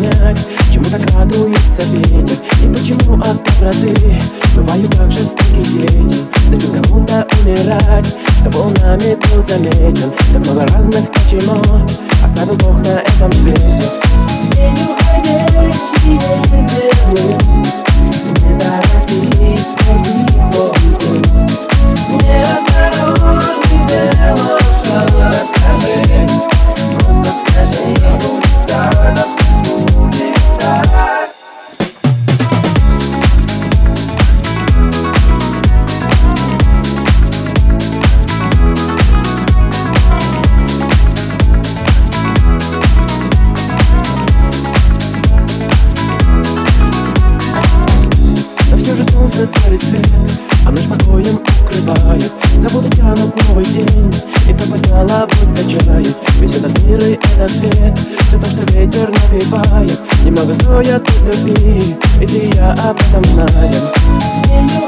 понять Чему так радуется ветер И почему от доброты Бывают так жестокие дети. Зачем кому-то умирать Что волнами был заметен? Так много разных почему Оставил Бог на этом свете свет А наш покоем укрывает Заводы тянут новый день И то подняла вот качает. Весь этот мир и этот свет Все то, что ветер напевает Немного стоят из любви И ты я об этом знаем